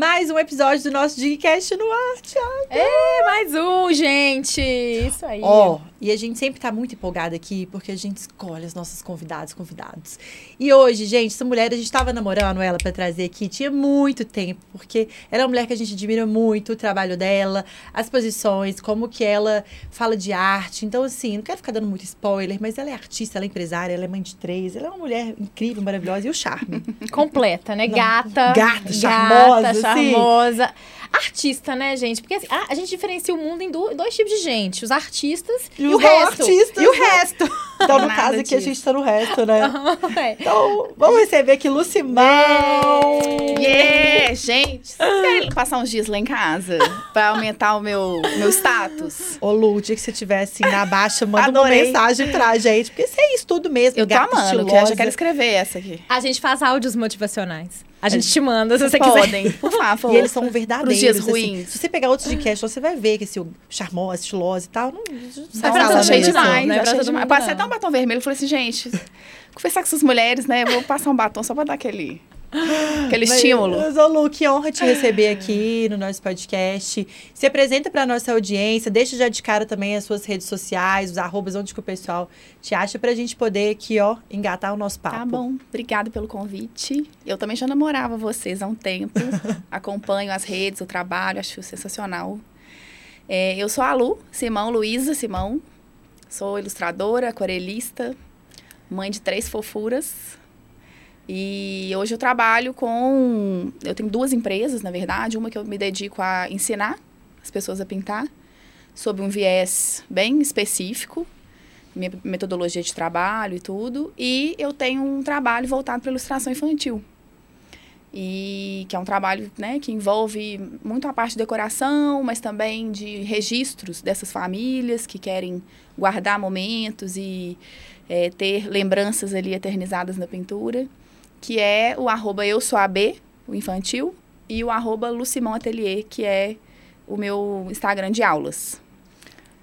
mais um episódio do nosso Digcast no ar, Thiago. É, mais um, gente. Isso aí. Ó, oh, e a gente sempre tá muito empolgada aqui, porque a gente escolhe as nossas convidadas, convidados. E hoje, gente, essa mulher, a gente tava namorando ela para trazer aqui, tinha muito tempo, porque ela é uma mulher que a gente admira muito, o trabalho dela, as posições, como que ela fala de arte. Então, assim, não quero ficar dando muito spoiler, mas ela é artista, ela é empresária, ela é mãe de três, ela é uma mulher incrível, maravilhosa e o charme. Completa, né? Gata. Gata, charmosa. Gata, charmosa. Artista, né, gente? Porque assim, a, a gente diferencia o mundo em do, dois tipos de gente: os artistas e, e o resto. Artistas, e o resto. Então, no caso aqui, a gente tá no resto, né? é. Então, vamos receber aqui Lucimão! Yeah, gente! Vocês querem passar uns dias lá em casa pra aumentar o meu, meu status? Ô, Lu, o dia que você estiver assim na baixa, manda Adorei. uma mensagem pra gente. Porque isso é isso tudo mesmo. Eu tô amando, que eu já quero escrever essa aqui. A gente faz áudios motivacionais. A gente te manda, se você podem, quiser. por favor. E eles são verdadeiros. dias assim. ruins. Se você pegar outros de cast, você vai ver que esse charmoso, estiloso e tal, não, não é pra cheio demais, né? Pra demais. Passei até um batom vermelho e falei assim, gente, conversar com essas mulheres, né? Vou passar um batom só pra dar aquele Aquele Mas, estímulo. Mas, ô Lu, que honra te receber aqui no nosso podcast. Se apresenta para nossa audiência, deixa já de cara também as suas redes sociais, os arrobas, onde que o pessoal te acha pra gente poder aqui, ó, engatar o nosso papo. Tá bom, obrigada pelo convite. Eu também já namorava vocês há um tempo, acompanho as redes, o trabalho, acho sensacional. É, eu sou a Lu, Simão, Luísa Simão, sou ilustradora, aquarelista, mãe de três fofuras, e hoje eu trabalho com. Eu tenho duas empresas, na verdade. Uma que eu me dedico a ensinar as pessoas a pintar, sob um viés bem específico, minha metodologia de trabalho e tudo. E eu tenho um trabalho voltado para ilustração infantil. E que é um trabalho né, que envolve muito a parte de decoração, mas também de registros dessas famílias que querem guardar momentos e é, ter lembranças ali eternizadas na pintura que é o arroba eu sou AB, o infantil, e o arroba Lucimão Atelier, que é o meu Instagram de aulas.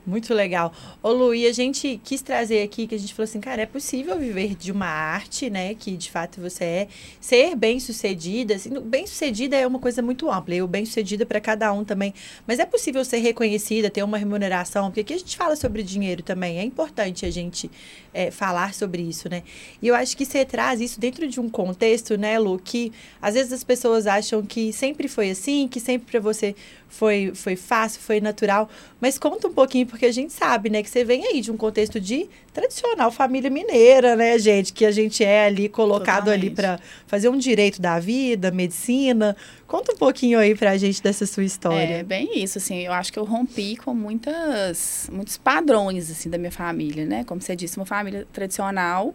Muito legal. Ô Lu, e a gente quis trazer aqui que a gente falou assim, cara, é possível viver de uma arte, né? Que de fato você é, ser bem sucedida. Assim, bem sucedida é uma coisa muito ampla, e o bem sucedida para cada um também. Mas é possível ser reconhecida, ter uma remuneração, porque aqui a gente fala sobre dinheiro também. É importante a gente é, falar sobre isso, né? E eu acho que você traz isso dentro de um contexto, né, Lu, que às vezes as pessoas acham que sempre foi assim, que sempre para você foi, foi fácil, foi natural. Mas conta um pouquinho, porque a gente sabe, né, que você vem aí de um contexto de tradicional família mineira, né, gente? Que a gente é ali colocado Totalmente. ali para fazer um direito da vida, medicina. Conta um pouquinho aí pra gente dessa sua história. É, bem isso, assim, eu acho que eu rompi com muitas, muitos padrões, assim, da minha família, né? Como você disse, uma família tradicional,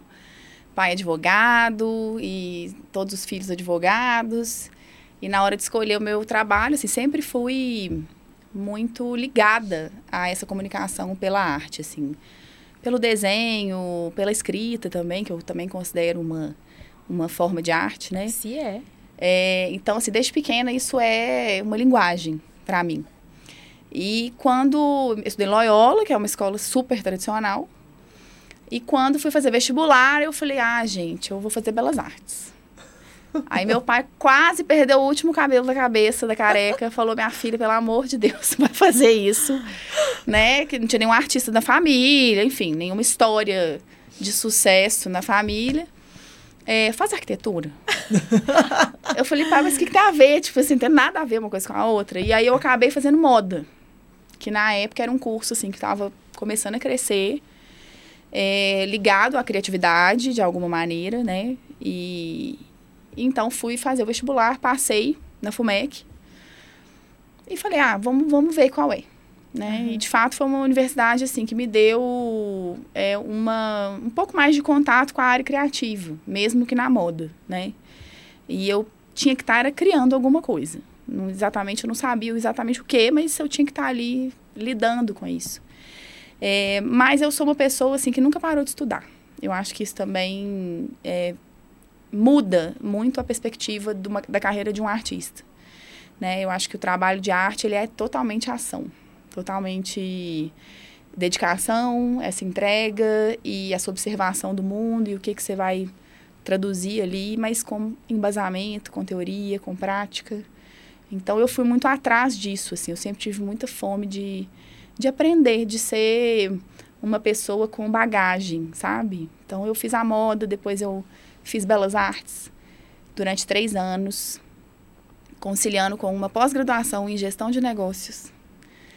pai advogado e todos os filhos advogados. E na hora de escolher o meu trabalho, assim, sempre fui muito ligada a essa comunicação pela arte, assim. Pelo desenho, pela escrita também, que eu também considero uma, uma forma de arte, né? Se é. é então, assim, desde pequena, isso é uma linguagem para mim. E quando eu estudei Loyola, que é uma escola super tradicional, e quando fui fazer vestibular, eu falei, ah, gente, eu vou fazer Belas Artes. Aí meu pai quase perdeu o último cabelo da cabeça da careca, falou: "Minha filha, pelo amor de Deus, vai fazer isso". Né? Que não tinha nenhum artista da família, enfim, nenhuma história de sucesso na família. É, faz arquitetura. eu falei, pai, mas o que, que tem a ver? Tipo assim, não tem nada a ver uma coisa com a outra. E aí eu acabei fazendo moda. Que na época era um curso, assim, que estava começando a crescer. É, ligado à criatividade, de alguma maneira, né? E, então fui fazer o vestibular, passei na FUMEC. E falei, ah, vamos, vamos ver qual é. Né? Uhum. E de fato foi uma universidade assim que me deu é, uma, um pouco mais de contato com a área criativa, mesmo que na moda, né? E eu tinha que estar criando alguma coisa. Não, exatamente, eu não sabia exatamente o que, mas eu tinha que estar ali lidando com isso. É, mas eu sou uma pessoa assim que nunca parou de estudar. Eu acho que isso também é, muda muito a perspectiva uma, da carreira de um artista. Né? Eu acho que o trabalho de arte ele é totalmente ação, totalmente dedicação, essa entrega e essa observação do mundo e o que, que você vai traduzir ali, mas com embasamento, com teoria, com prática. Então eu fui muito atrás disso, assim, eu sempre tive muita fome de, de aprender, de ser uma pessoa com bagagem, sabe? Então eu fiz a moda, depois eu fiz belas artes durante três anos, conciliando com uma pós-graduação em gestão de negócios.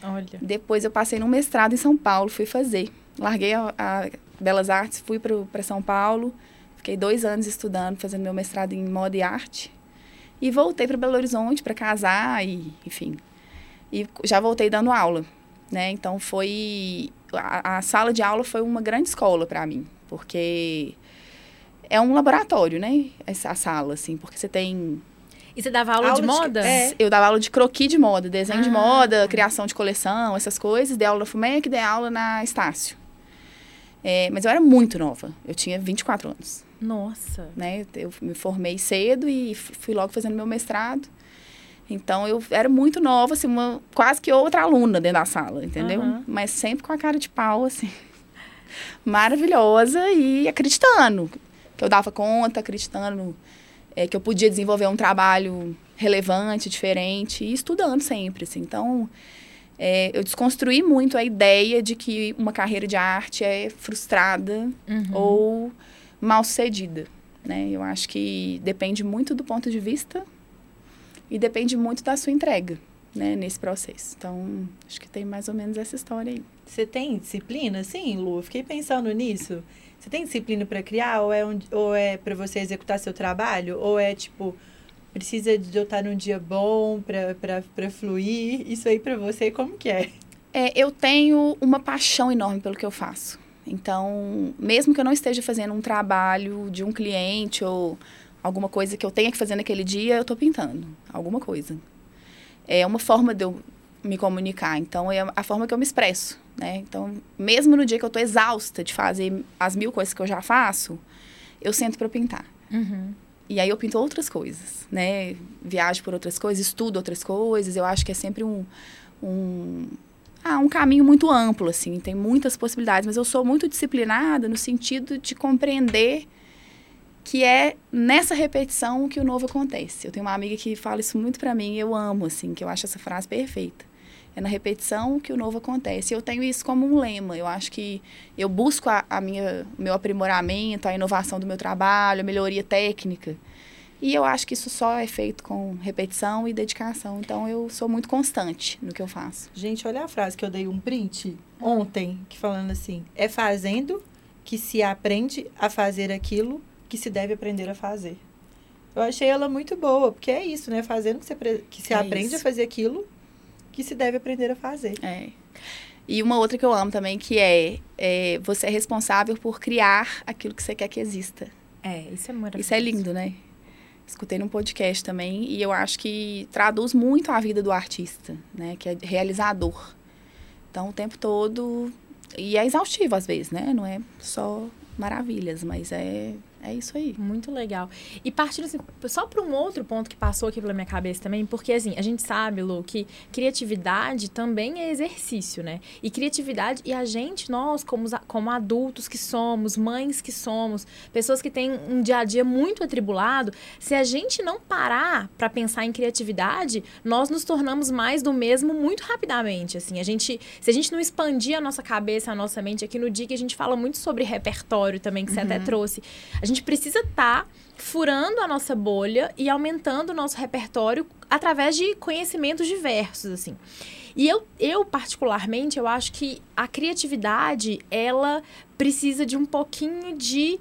Olha. Depois eu passei num mestrado em São Paulo, fui fazer. Larguei a, a Belas Artes, fui para São Paulo, fiquei dois anos estudando, fazendo meu mestrado em moda e arte. E voltei para Belo Horizonte para casar e, enfim. E já voltei dando aula, né? Então foi a, a sala de aula foi uma grande escola para mim, porque é um laboratório, né? Essa sala assim, porque você tem E você dava aula, Aula de de- moda? é. eu dava aula de croquis de moda, desenho de Ah. moda, criação de coleção, essas coisas. Dei aula na FUMEC, dei aula na Estácio. É, mas eu era muito nova. Eu tinha 24 anos, Nossa. né? Eu me formei cedo e fui logo fazendo meu mestrado. Então, eu era muito nova, assim, uma, quase que outra aluna dentro da sala, entendeu? Aham. Mas sempre com a cara de pau, assim. Maravilhosa e acreditando que eu dava conta, acreditando é, que eu podia desenvolver um trabalho relevante, diferente, e estudando sempre, assim. Então, é, eu desconstruí muito a ideia de que uma carreira de arte é frustrada Uhum. ou mal sucedida, né? Eu acho que depende muito do ponto de vista e depende muito da sua entrega, né, nesse processo. Então, acho que tem mais ou menos essa história aí. Você tem disciplina, sim, Lu? Eu Fiquei pensando nisso. Você tem disciplina para criar ou é, um, ou é para você executar seu trabalho? Ou é tipo, precisa de eu estar num dia bom para fluir? Isso aí para você, como que é? É, eu tenho uma paixão enorme pelo que eu faço. Então, mesmo que eu não esteja fazendo um trabalho de um cliente ou alguma coisa que eu tenha que fazer naquele dia, eu estou pintando alguma coisa. É uma forma de eu me comunicar. Então, é a forma que eu me expresso, né? Então, mesmo no dia que eu estou exausta de fazer as mil coisas que eu já faço, eu sento para pintar. Uhum. E aí eu pinto outras coisas, né? Viajo por outras coisas, estudo outras coisas. Eu acho que é sempre um, um, ah, um caminho muito amplo, assim. Tem muitas possibilidades. Mas eu sou muito disciplinada no sentido de compreender que é nessa repetição que o novo acontece. Eu tenho uma amiga que fala isso muito pra mim e eu amo, assim, que eu acho essa frase perfeita. É na repetição que o novo acontece. Eu tenho isso como um lema. Eu acho que eu busco a, a minha, o meu aprimoramento, a inovação do meu trabalho, a melhoria técnica. E eu acho que isso só é feito com repetição e dedicação. Então eu sou muito constante no que eu faço. Gente, olha a frase que eu dei um print ontem, que falando assim: é fazendo que se aprende a fazer aquilo que se deve aprender a fazer. Eu achei ela muito boa, porque é isso, né? Fazendo que se, apre- que se É aprende a isso. fazer aquilo que se deve aprender a fazer. É. E uma outra que eu amo também, que é, é você é responsável por criar aquilo que você quer que exista. É, isso é maravilhoso. Isso é lindo, né? Escutei num podcast também e eu acho que traduz muito a vida do artista, né? Que é realizador. Então, o tempo todo... E é exaustivo às vezes, né? Não é só maravilhas, mas é, é isso aí. Muito legal. E partindo assim, só para um outro ponto que passou aqui pela minha cabeça também, porque assim, a gente sabe, Lu, que criatividade também é exercício, né? E criatividade, e a gente, nós, como, como adultos que somos, mães que somos, pessoas que têm um dia a dia muito atribulado, se a gente não parar para pensar em criatividade, nós nos tornamos mais do mesmo muito rapidamente, assim. A gente, se a gente não expandir a nossa cabeça, a nossa mente aqui no dia que a gente fala muito sobre repertório também, que você até trouxe, a gente precisa estar furando a nossa bolha e aumentando o nosso repertório através de conhecimentos diversos, assim. E eu, eu, particularmente, eu acho que a criatividade, ela precisa de um pouquinho de...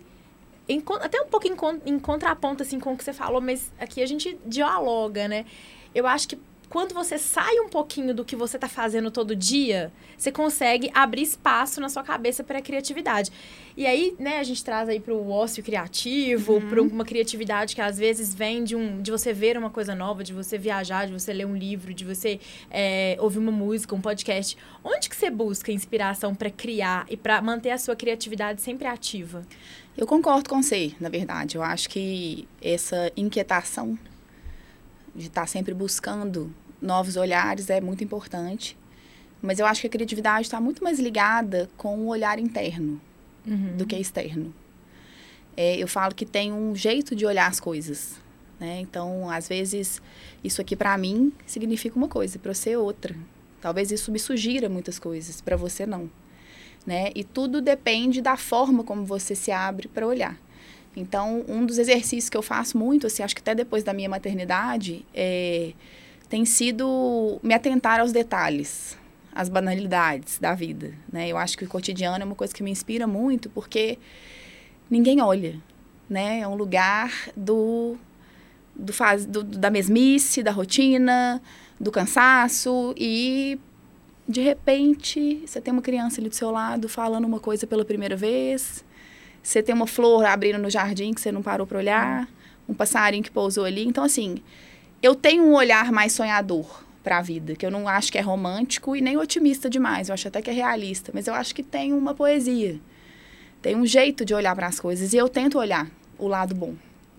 até um pouco em, em contraponto, assim, com o que você falou, mas aqui a gente dialoga, né? Eu acho que quando você sai um pouquinho do que você está fazendo todo dia, você consegue abrir espaço na sua cabeça para a criatividade. E aí, né, a gente traz aí para o ócio criativo, para uma criatividade que às vezes vem de, um, de você ver uma coisa nova, de você viajar, de você ler um livro, de você é, ouvir uma música, um podcast. Onde que você busca inspiração para criar e para manter a sua criatividade sempre ativa? Eu concordo com você, na verdade. Eu acho que essa inquietação de estar sempre buscando novos olhares é muito importante. Mas eu acho que a criatividade está muito mais ligada com o olhar interno do que externo. É, eu falo que tem um jeito de olhar as coisas. né? Então, às vezes, isso aqui para mim significa uma coisa, para você outra. Talvez isso me sugira muitas coisas, para você não, né? E tudo depende da forma como você se abre para olhar. Então, um dos exercícios que eu faço muito, assim, acho que até depois da minha maternidade, é, tem sido me atentar aos detalhes, às banalidades da vida, né? Eu acho que o cotidiano é uma coisa que me inspira muito, porque ninguém olha, né? É um lugar do, do, faz, do da mesmice, da rotina, do cansaço e de repente você tem uma criança ali do seu lado falando uma coisa pela primeira vez, você tem uma flor abrindo no jardim que você não parou para olhar, um passarinho que pousou ali, então assim eu tenho um olhar mais sonhador para a vida, que eu não acho que é romântico e nem otimista demais, eu acho até que é realista, mas eu acho que tem uma poesia, tem um jeito de olhar para as coisas e eu tento olhar o lado bom.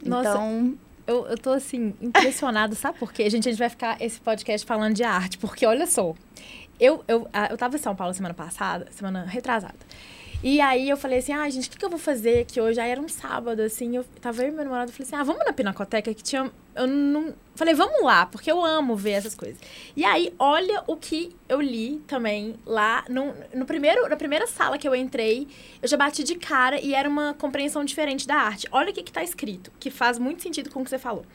Nossa. Então, Eu, eu tô assim, impressionada, sabe por quê? Gente, a gente vai ficar esse podcast falando de arte, porque olha só. Eu, eu, ah, eu tava em São Paulo semana passada, semana retrasada. E aí eu falei assim, ah, gente, o que, que eu vou fazer aqui hoje? Aí era um sábado, assim, eu tava eu e meu namorado, eu falei assim, ah, vamos na Pinacoteca, que tinha... Eu não... Falei, vamos lá, porque eu amo ver essas coisas. E aí, olha o que eu li também lá, no, no primeiro, na primeira sala que eu entrei, eu já bati de cara e era uma compreensão diferente da arte. Olha o que que tá escrito, que faz muito sentido com o que você falou.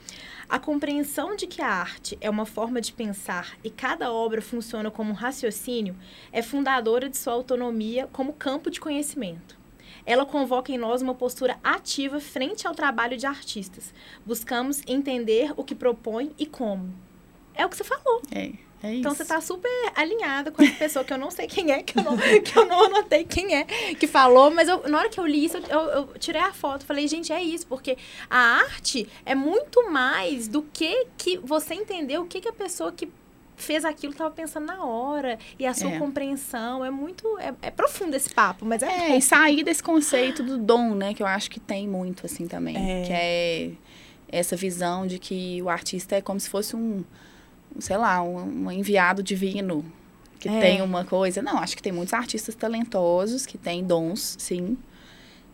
A compreensão de que a arte é uma forma de pensar e cada obra funciona como um raciocínio é fundadora de sua autonomia como campo de conhecimento. Ela convoca em nós uma postura ativa frente ao trabalho de artistas. Buscamos entender o que propõe e como. É o que você falou. é, é. Então você tá super alinhada com essa pessoa que eu não sei quem é, que eu não, que eu não anotei quem é que falou, mas eu- na hora que eu li isso, eu, eu- eu tirei a foto, falei, gente, é isso, porque a arte é muito mais do que que você entendeu o que, que a pessoa que fez aquilo estava pensando na hora e a sua É. compreensão é muito é, é profundo esse papo, mas é, É, bom. e sair desse conceito do dom, né? Que eu acho que tem muito, assim, também. É. Que é essa visão de que o artista é como se fosse um, sei lá, um, um enviado divino. Que É. tem uma coisa. Não, acho que tem muitos artistas talentosos que têm dons, sim.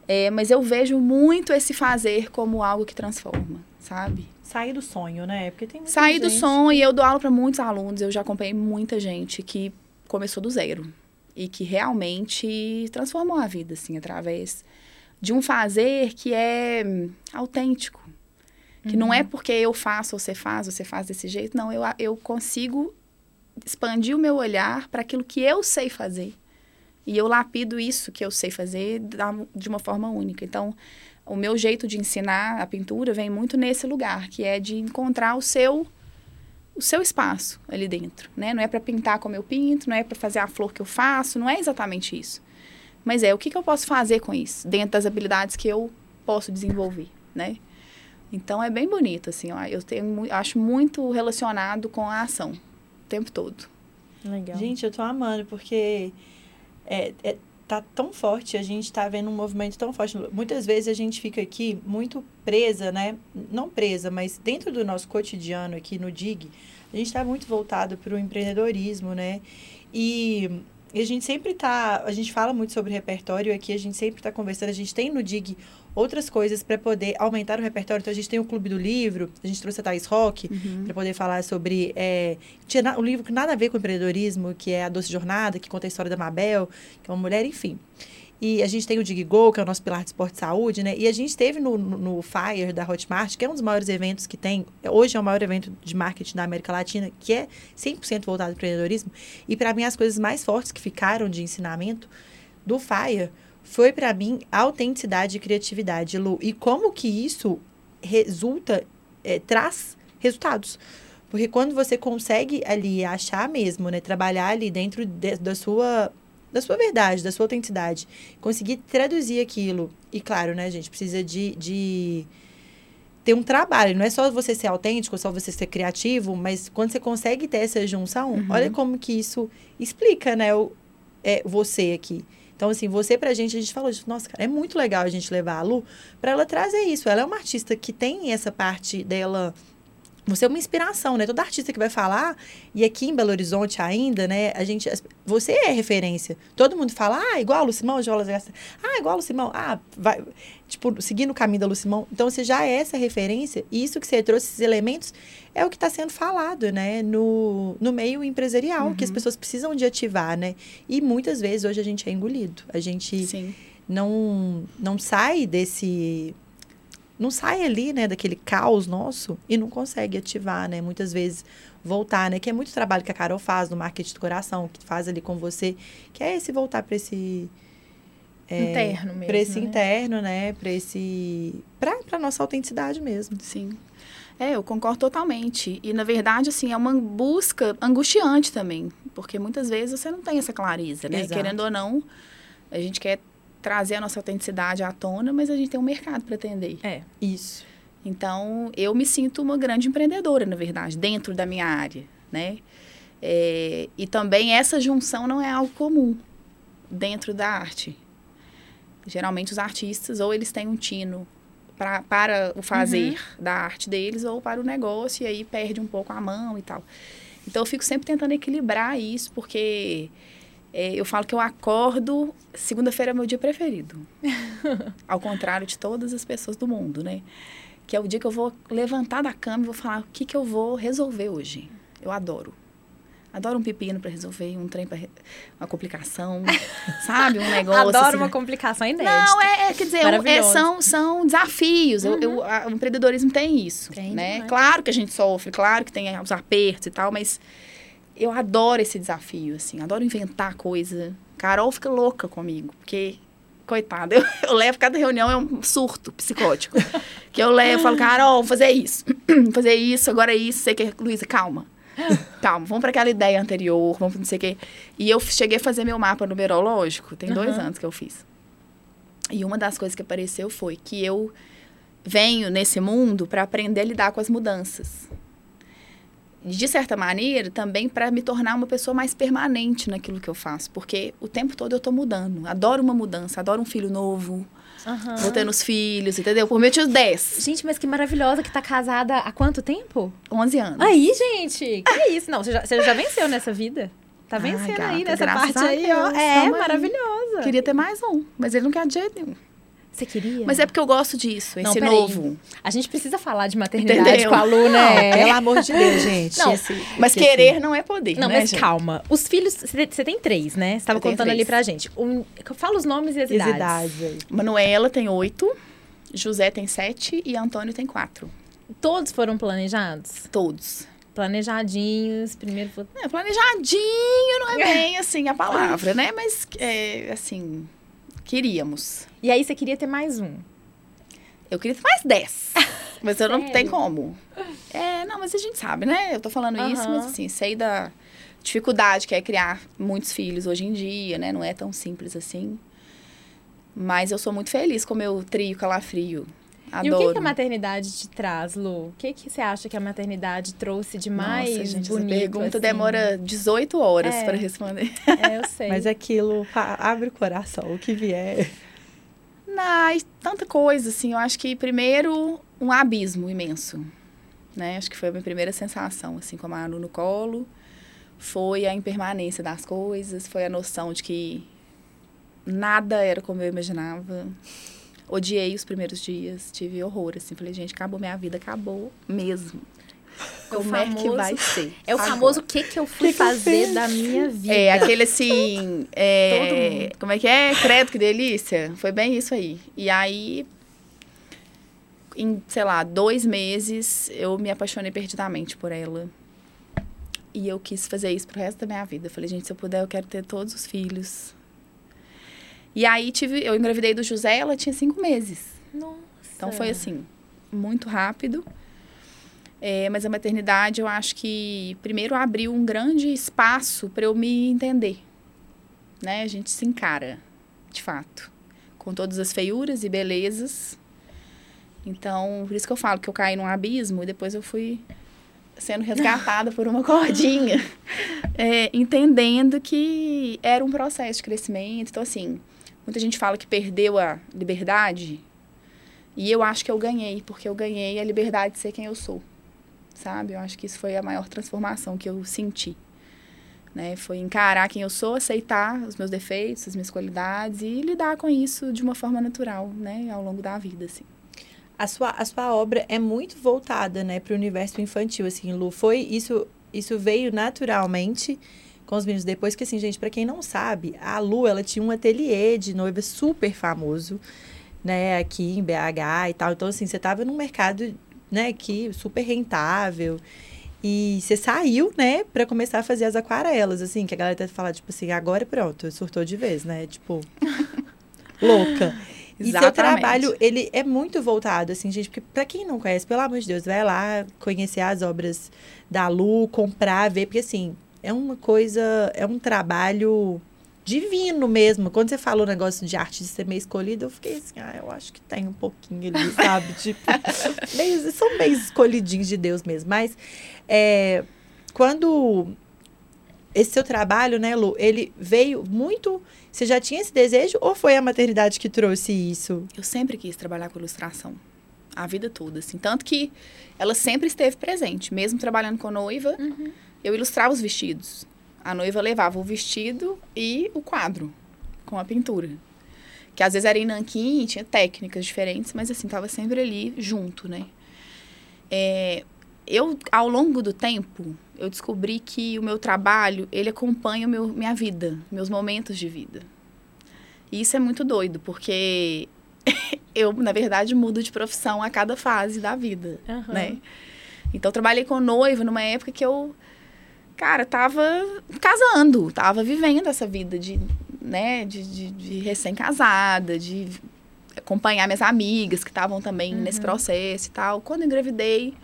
É, mas eu vejo muito esse fazer como algo que transforma, sabe? Sair do sonho, né? Porque tem muita Sair do gente- som e eu dou aula para muitos alunos. Eu já acompanhei muita gente que começou do zero e que realmente transformou a vida, assim, através de um fazer que é autêntico. Que não é porque eu faço, você faz, você faz desse jeito. Não, eu, eu consigo expandir o meu olhar para aquilo que eu sei fazer. E eu lapido isso que eu sei fazer da- de uma forma única. Então, o meu jeito de ensinar a pintura vem muito nesse lugar, que é de encontrar o seu o seu espaço ali dentro, né? Não é para pintar como eu pinto, não é para fazer a flor que eu faço, não é exatamente isso. Mas é o que, que eu posso fazer com isso, dentro das habilidades que eu posso desenvolver, né? Então é bem bonito assim, ó, eu tenho acho muito relacionado com a ação o tempo todo. Legal. Gente, eu tô amando, porque é, é- tá tão forte, a gente tá vendo um movimento tão forte. Muitas vezes a gente fica aqui muito presa, né? Não presa, mas dentro do nosso cotidiano aqui no DIG, a gente tá muito voltado para o empreendedorismo, né? E, e a gente sempre tá, a gente fala muito sobre repertório aqui, a gente sempre tá conversando, a gente tem no DIG outras coisas para poder aumentar o repertório. Então a gente tem o Clube do Livro, a gente trouxe a Thais Rock, para poder falar sobre é, tinha um livro que nada a ver com empreendedorismo, que é A Doce Jornada, que conta a história da Mabel, que é uma mulher, enfim. E a gente tem o DigGo, que é o nosso pilar de esporte e saúde, né? E a gente teve no, no, no Fire da Hotmart, que é um dos maiores eventos que tem, hoje é o maior evento de marketing da América Latina, que é 100% voltado ao empreendedorismo. E para mim, as coisas mais fortes que ficaram de ensinamento do Fire foi para mim autenticidade e criatividade, Lu. E como que isso resulta, eh, traz resultados. Porque quando você consegue ali achar mesmo, né, trabalhar ali dentro de- da sua da sua verdade, da sua autenticidade, conseguir traduzir aquilo. E claro, né, gente, precisa de, de ter um trabalho, não é só você ser autêntico, só você ser criativo, mas quando você consegue ter essa junção, olha como que isso explica, né, o, é, você aqui. Então, assim, você pra gente, a gente falou, nossa, cara, é muito legal a gente levar a Lu pra ela trazer isso. Ela é uma artista que tem essa parte dela você é uma inspiração, né? Todo artista que vai falar, e aqui em Belo Horizonte ainda, né? A gente, você é referência. Todo mundo fala, ah, igual a Lucimão, Jolas. Ah, igual a Lucimão. Ah, vai, tipo, seguindo o caminho da Lucimão. Então, você já é essa referência, e isso que você trouxe, esses elementos, é o que está sendo falado, né? No, no meio empresarial, uhum. que as uhum. pessoas precisam de ativar, né? E muitas vezes, hoje, a gente é engolido. A gente Sim. não não sai desse não sai ali, né, daquele caos nosso e não consegue ativar, né, muitas vezes voltar, né, que é muito trabalho que a Carol faz no marketing do coração, que faz ali com você, que é esse voltar para esse é, interno mesmo, para esse né? interno, né, para esse para nossa autenticidade mesmo. Sim. É, eu concordo totalmente. E, na verdade, assim, é uma busca angustiante também. Porque muitas vezes você não tem essa clareza, né? Exato. Querendo ou não, a gente quer trazer a nossa autenticidade à tona, mas a gente tem um mercado para atender. É, isso. Então, eu me sinto uma grande empreendedora, na verdade, dentro da minha área, né? É, e também essa junção não é algo comum dentro da arte. Geralmente os artistas ou eles têm um tino pra, para o fazer uhum. da arte deles ou para o negócio e aí perde um pouco a mão e tal. Então eu fico sempre tentando equilibrar isso porque é, eu falo que eu acordo, segunda-feira é meu dia preferido. Ao contrário de todas as pessoas do mundo, né? Que é o dia que eu vou levantar da cama e vou falar o que, que eu vou resolver hoje. Eu adoro. Adoro um pepino para resolver, um trem para uma complicação, sabe? Um negócio. Adoro assim. uma complicação inédita. Não, é, é quer dizer, é, são, são desafios. Uhum. Eu, eu, a, o empreendedorismo tem isso, tem, né? Claro que a gente sofre, claro que tem os apertos e tal, mas eu adoro esse desafio, assim, adoro inventar coisa. Carol fica louca comigo, porque, coitada, eu, eu levo cada reunião é um surto psicótico. que eu levo, eu falo, Carol, vou fazer isso, fazer isso, agora é isso, sei que, Luísa, calma. Calma, vamos para aquela ideia anterior, vamos não sei o quê. E eu cheguei a fazer meu mapa numerológico, tem dois uhum. anos que eu fiz. E uma das coisas que apareceu foi que eu venho nesse mundo para aprender a lidar com as mudanças de certa maneira, também para me tornar uma pessoa mais permanente naquilo que eu faço. Porque o tempo todo eu estou mudando. Adoro uma mudança, adoro um filho novo. Uhum. Vou tendo os filhos, entendeu? Por mim eu tinha 10. Gente, mas que maravilhosa que tá casada há quanto tempo? 11 anos. Aí, gente, que é isso? Não, você já, você já venceu nessa vida? Tá vencendo Ai, gata, aí nessa parte aí, ó. É, maravilhosa. Queria ter mais um, mas ele não quer de jeito nenhum. Você queria? Mas é porque eu gosto disso, esse não, novo. A gente precisa falar de maternidade Entendeu? com a aluna. Não, é. Pelo amor de Deus, gente. Não, esse, mas esse querer não é poder. Não, né, mas gente? calma. Os filhos, você tem três, né? Você estava contando três. ali pra gente. Um, fala os nomes e as, as idades. idades Manuela tem oito, José tem sete e Antônio tem quatro. Todos foram planejados? Todos planejadinhos, primeiro... É, planejadinho não é bem, assim, a palavra, né? Mas, é, assim, queríamos. E aí, você queria ter mais um? Eu queria mais 10. mas eu não tem como. É, não, mas a gente sabe, né? Eu tô falando uhum. isso, mas assim, sei da dificuldade que é criar muitos filhos hoje em dia, né? Não é tão simples assim. Mas eu sou muito feliz com o meu trio calafrio. Adoro. E o que, que, a maternidade te traz, Lu? O que, que você acha que a maternidade trouxe de mais Nossa, gente, bonito? Essa pergunta assim? demora 18 horas é. para responder. É, eu sei. Mas aquilo abre o coração, o que vier. Não, tanta coisa, assim. Eu acho que, primeiro, um abismo imenso. Né? Acho que foi a minha primeira sensação, assim, com a Manu no colo. Foi a impermanência das coisas, foi a noção de que nada era como eu imaginava. Odiei os primeiros dias, tive horror, assim. Falei, gente, acabou minha vida, acabou mesmo. Como famoso, é que vai ser? É o famoso o que, que eu fui que fazer que eu da minha vida. É, aquele assim. É, como é que é? Credo, que delícia. Foi bem isso aí. E aí, em, sei lá, dois meses, eu me apaixonei perdidamente por ela. E eu quis fazer isso pro resto da minha vida. Eu falei, gente, se eu puder, eu quero ter todos os filhos. E aí tive, eu engravidei do José, ela tinha cinco meses. Nossa. Então foi assim, muito rápido. É, mas a maternidade, eu acho que primeiro abriu um grande espaço para eu me entender. Né? A gente se encara, de fato, com todas as feiuras e belezas. Então, por isso que eu falo que eu caí num abismo e depois eu fui sendo resgatada por uma cordinha, é, entendendo que era um processo de crescimento. Então, assim, muita gente fala que perdeu a liberdade e eu acho que eu ganhei, porque eu ganhei a liberdade de ser quem eu sou sabe? Eu acho que isso foi a maior transformação que eu senti. Né? Foi encarar quem eu sou, aceitar os meus defeitos, as minhas qualidades e lidar com isso de uma forma natural, né? Ao longo da vida, assim. A sua, a sua obra é muito voltada, né, para o universo infantil, assim, Lu. Foi isso, isso veio naturalmente com os meninos depois que assim, gente, para quem não sabe, a Lu, ela tinha um ateliê de noiva super famoso, né, aqui em BH e tal. Então assim, você tava num mercado, né, que super rentável. E você saiu, né, para começar a fazer as aquarelas, assim, que a galera até fala, tipo assim, agora pronto, surtou de vez, né? Tipo, louca. E seu trabalho, ele é muito voltado, assim, gente, porque pra quem não conhece, pelo amor de Deus, vai lá conhecer as obras da Lu, comprar, ver, porque assim, é uma coisa, é um trabalho divino mesmo. Quando você falou o negócio de arte de ser meio escolhida, eu fiquei assim, ah, eu acho que tem um pouquinho ali, sabe? tipo, meio, são meio escolhidinhos de Deus mesmo. Mas é, quando esse seu trabalho, né, Lu, ele veio muito. Você já tinha esse desejo ou foi a maternidade que trouxe isso? Eu sempre quis trabalhar com ilustração. A vida toda, assim. Tanto que ela sempre esteve presente. Mesmo trabalhando com noiva, uhum. Eu ilustrava os vestidos. A noiva levava o vestido e o quadro com a pintura. Que às vezes era em nanquim, tinha técnicas diferentes, mas assim, tava sempre ali junto, né? É, eu, ao longo do tempo, eu descobri que o meu trabalho, ele acompanha o meu, minha vida, meus momentos de vida. E isso é muito doido, porque eu, na verdade, mudo de profissão a cada fase da vida, uhum. né? Então, eu trabalhei com noivo numa época que eu, cara, tava casando, tava vivendo essa vida de, né, de, de, de recém-casada, de acompanhar minhas amigas que estavam também uhum. nesse processo e tal. Quando eu engravidei,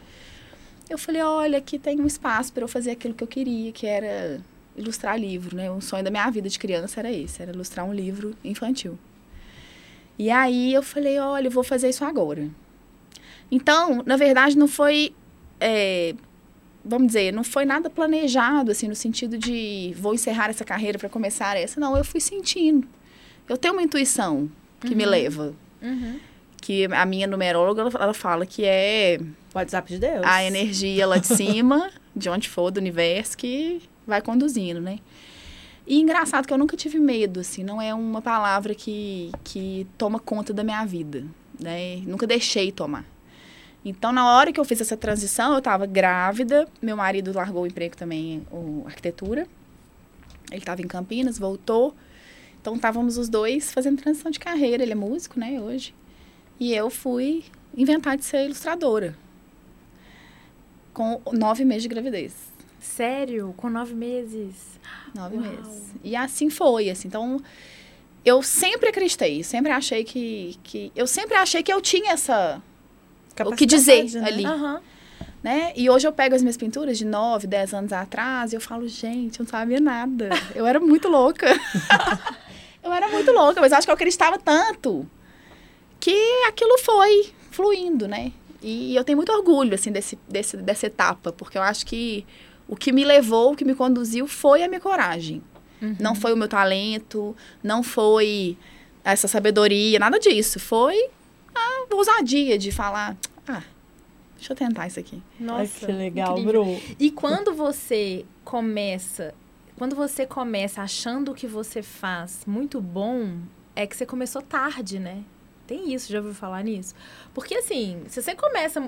eu falei, olha, aqui tem um espaço para eu fazer aquilo que eu queria, que era ilustrar livro, né? O sonho da minha vida de criança era esse, era ilustrar um livro infantil. E aí eu falei, olha, eu vou fazer isso agora. Então, na verdade, não foi, é, vamos dizer, não foi nada planejado, assim, no sentido de vou encerrar essa carreira para começar essa. Não, eu fui sentindo. Eu tenho uma intuição que uhum. me leva. Uhum. Que a minha numeróloga, ela, ela fala que é WhatsApp de Deus. A energia lá de cima, de onde for, do universo, que vai conduzindo, né? E engraçado que eu nunca tive medo, assim, não é uma palavra que, que toma conta da minha vida, né? Nunca deixei tomar. Então, na hora que eu fiz essa transição, eu estava grávida, meu marido largou o emprego também, o arquitetura. Ele estava em Campinas, voltou. Então, estávamos os dois fazendo transição de carreira. Ele é músico, né, hoje. E eu fui inventar de ser ilustradora com nove meses de gravidez. Sério? Com nove meses? Nove Uau. meses. E assim foi, assim. Então, eu sempre acreditei, sempre achei que, que... Eu sempre achei que eu tinha essa... O que dizer né? ali. Uhum. Né? E hoje eu pego as minhas pinturas de nove, dez anos atrás e eu falo, gente, eu não sabia nada. Eu era muito louca. eu era muito louca, mas acho que eu acreditava tanto que aquilo foi fluindo, né? E eu tenho muito orgulho, assim, desse, desse, dessa etapa, porque eu acho que o que me levou, o que me conduziu foi a minha coragem. Uhum. Não foi o meu talento, não foi essa sabedoria, nada disso. Foi ousadia de falar, ah, deixa eu tentar isso aqui. Nossa, Ai, que legal, incrível. Bru. E quando você começa, quando você começa achando o que você faz muito bom, é que você começou tarde, né? Tem isso, já ouviu falar nisso? Porque assim, se você começa.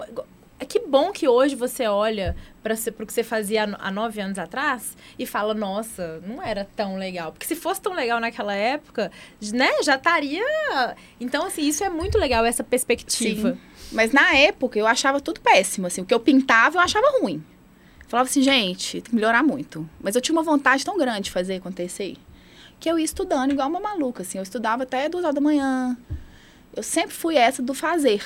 É que bom que hoje você olha para o que você fazia há nove anos atrás e fala, nossa, não era tão legal. Porque se fosse tão legal naquela época, né, já estaria. Então, assim, isso é muito legal, essa perspectiva. Sim. Mas na época eu achava tudo péssimo. Assim, o que eu pintava eu achava ruim. Falava assim, gente, tem que melhorar muito. Mas eu tinha uma vontade tão grande de fazer acontecer que eu ia estudando igual uma maluca. Assim, eu estudava até duas horas da manhã eu sempre fui essa do fazer.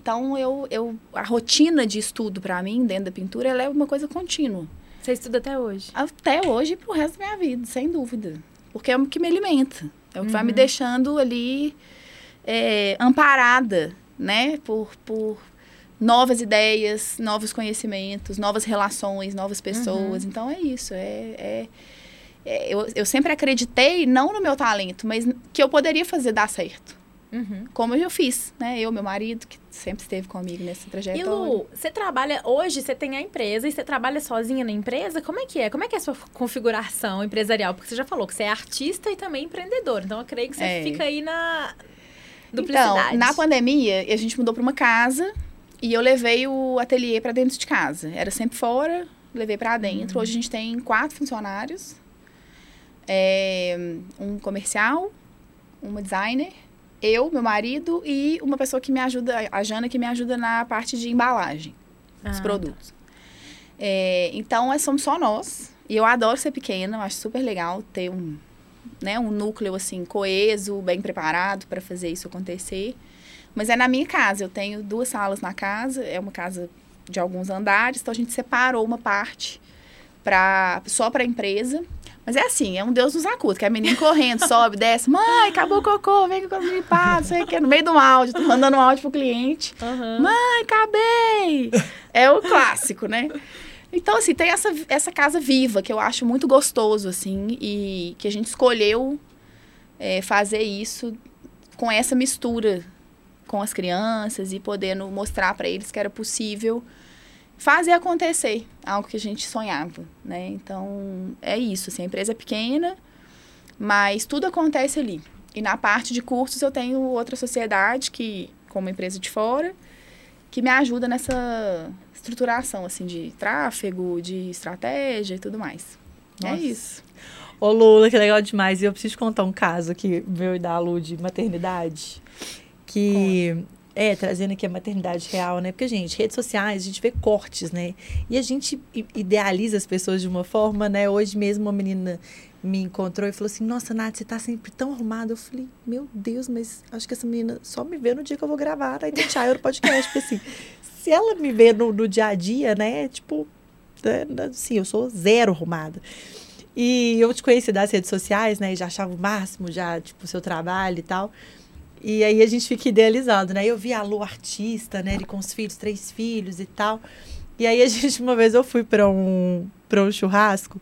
Então, eu, eu a rotina de estudo para mim, dentro da pintura, ela é uma coisa contínua. Você estuda até hoje? Até hoje e pro resto da minha vida, sem dúvida. Porque é o que me alimenta. É o que uhum. vai me uhum. deixando ali é, amparada, né? Por, por novas ideias, novos conhecimentos, novas relações, novas pessoas. Uhum. Então, é isso. É, é, é, eu, eu sempre acreditei, não no meu talento, mas que eu poderia fazer dar certo Uhum. como eu fiz, né? Eu, meu marido, que sempre esteve comigo nessa E trajetória. Lu, você trabalha hoje, você tem a empresa e você trabalha sozinha na empresa? Como é que é? Como é que é a sua configuração empresarial? Porque você já falou que você é artista e também empreendedor. Então eu creio que você É. fica aí na duplicidade. Então, na pandemia, a gente mudou para uma casa e eu levei o ateliê para dentro de casa. Era sempre fora, levei para dentro. Hoje a gente tem quatro funcionários. É, um comercial, uma designer, eu, meu marido e uma pessoa que me ajuda, a Jana, que me ajuda na parte de embalagem dos Ah, produtos. É, então, é, somos só nós. E eu adoro ser pequena, eu acho super legal ter um, né, um núcleo assim coeso, bem preparado para fazer isso acontecer. Mas é na minha casa, eu tenho duas salas na casa, é uma casa de alguns andares, então a gente separou uma parte pra, só para a empresa. Mas é assim, é um Deus nos acuda, que é menino correndo, sobe, desce, mãe, acabou o cocô, vem que eu me limpar, não sei o que, no meio do áudio, tô mandando um áudio pro cliente. aham. Mãe, acabei! É o clássico, né? Então, assim, tem essa, essa casa viva que eu acho muito gostoso, assim, e que a gente escolheu é, fazer isso com essa mistura com as crianças e podendo mostrar para eles que era possível fazer acontecer algo que a gente sonhava, né? Então, é isso, assim, a empresa é pequena, mas tudo acontece ali. E na parte de cursos eu tenho outra sociedade que, como empresa de fora, que me ajuda nessa estruturação, assim, de tráfego, de estratégia e tudo mais. Nossa. É isso. Ô, Lula, que legal demais. E eu preciso contar um caso aqui, meu e da Lu, de maternidade. Que. É, trazendo aqui a maternidade real, né? Porque, gente, redes sociais, a gente vê cortes, né? E a gente idealiza as pessoas de uma forma, né? Hoje mesmo uma menina me encontrou e falou assim: Nossa, Nath, você tá sempre tão arrumada. Eu falei: Meu Deus, mas acho que essa menina só me vê no dia que eu vou gravar aí do no podcast. Porque, assim, se ela me vê no, no dia a dia, né? Tipo, assim, eu sou zero arrumada. E eu te conheci das redes sociais, né? E já achava o máximo, já, tipo, o seu trabalho e tal. E aí a gente fica idealizado, né? Eu vi a Lu artista, né? Ele com os filhos, três filhos e tal. E aí a gente, uma vez eu fui para um, pra um churrasco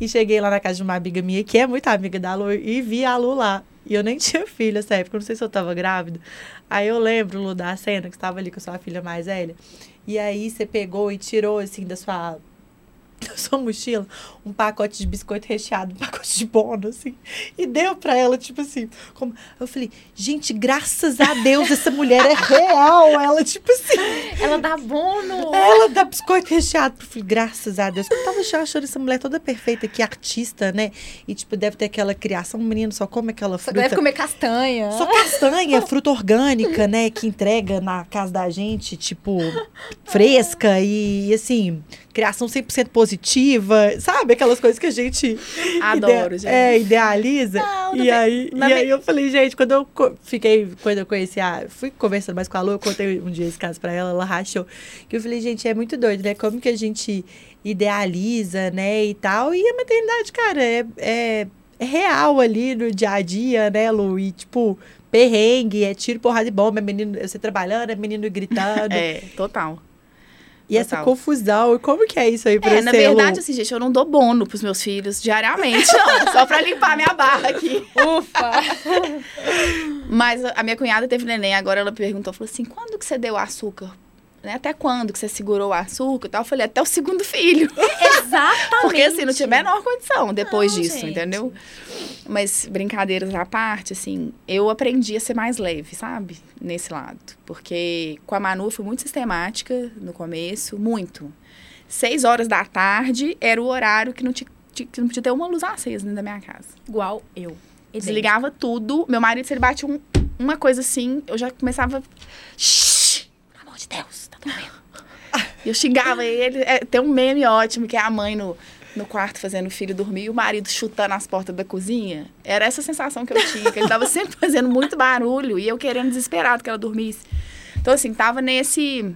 e cheguei lá na casa de uma amiga minha, que é muito amiga da Lu, e vi a Lu lá. E eu nem tinha filho nessa época, não sei se eu tava grávida. Aí eu lembro, Lu, da cena que você tava ali com a sua filha mais velha. E aí você pegou e tirou, assim, da sua da sua mochila um pacote de biscoito recheado, um pacote de bono, assim, e deu pra ela, tipo assim, como... eu falei, gente, graças a Deus, essa mulher é real, ela, tipo assim, Ela dá bono. ela dá biscoito recheado, eu falei, graças a Deus, eu tava achando essa mulher toda perfeita, que artista, né, e, tipo, deve ter aquela criação, o menino só come aquela Só fruta... deve comer castanha. Só castanha, fruta orgânica, né? Que entrega na casa da gente, tipo, fresca e, assim, criação 100% positiva, sabe? Aquelas coisas que a gente... Adoro, ide- gente. É, idealiza. Não, e não aí, e aí eu falei, gente, quando eu fiquei, quando eu conheci a... Fui conversando mais com a Lu, eu contei um dia esse caso pra ela, ela rachou. Que eu falei, gente, é muito doido, né? Como que a gente idealiza, né? E tal. E a maternidade, cara, é... é é real ali no dia a dia, né, Lu? E, tipo, perrengue, é tiro, porrada e bomba, é menino, você trabalhando, é menino gritando. É, total. E essa total. confusão. E como que é isso aí pra É, você, na verdade, Lu? assim, gente, eu não dou bono pros meus filhos diariamente, não. só pra limpar minha barra aqui. Ufa! Mas a a minha cunhada teve neném, agora ela perguntou, falou assim, quando que você deu açúcar? Né, Até quando que você segurou o açúcar e tal? Eu falei, até o segundo filho. Exatamente. Porque assim, não tinha a menor condição depois Não, disso, gente. entendeu? Mas brincadeiras à parte, assim, eu aprendi a ser mais leve, sabe? Nesse lado. Porque com a Manu eu fui muito sistemática no começo, muito. Seis horas da tarde era o horário que não, tinha, que não podia ter uma luz acesa dentro da minha casa. Igual eu. Idêntico. Desligava tudo. Meu marido, se ele bate um- uma coisa assim, eu já começava. Shhh! Pelo amor de Deus, tá. E eu xingava ele. É, tem um meme ótimo que é a mãe no, no quarto fazendo o filho dormir e o marido chutando as portas da cozinha. Era essa sensação que eu tinha, que ele tava sempre fazendo muito barulho e eu querendo desesperado que ela dormisse. Então, assim, tava nesse.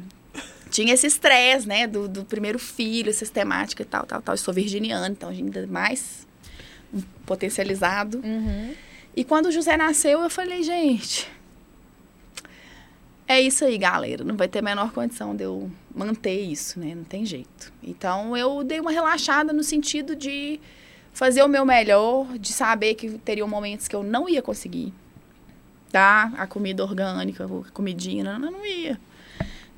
Tinha esse estresse, né, do, do primeiro filho, sistemática e tal, tal, tal. Eu sou virginiana, então ainda mais um potencializado. Uhum. E quando o José nasceu, eu falei, gente, é isso aí, galera. Não vai ter a menor condição de eu manter isso, né? Não tem jeito. Então, eu dei uma relaxada no sentido de fazer o meu melhor, de saber que teriam momentos que eu não ia conseguir. dar a comida orgânica, a comidinha, não, não ia.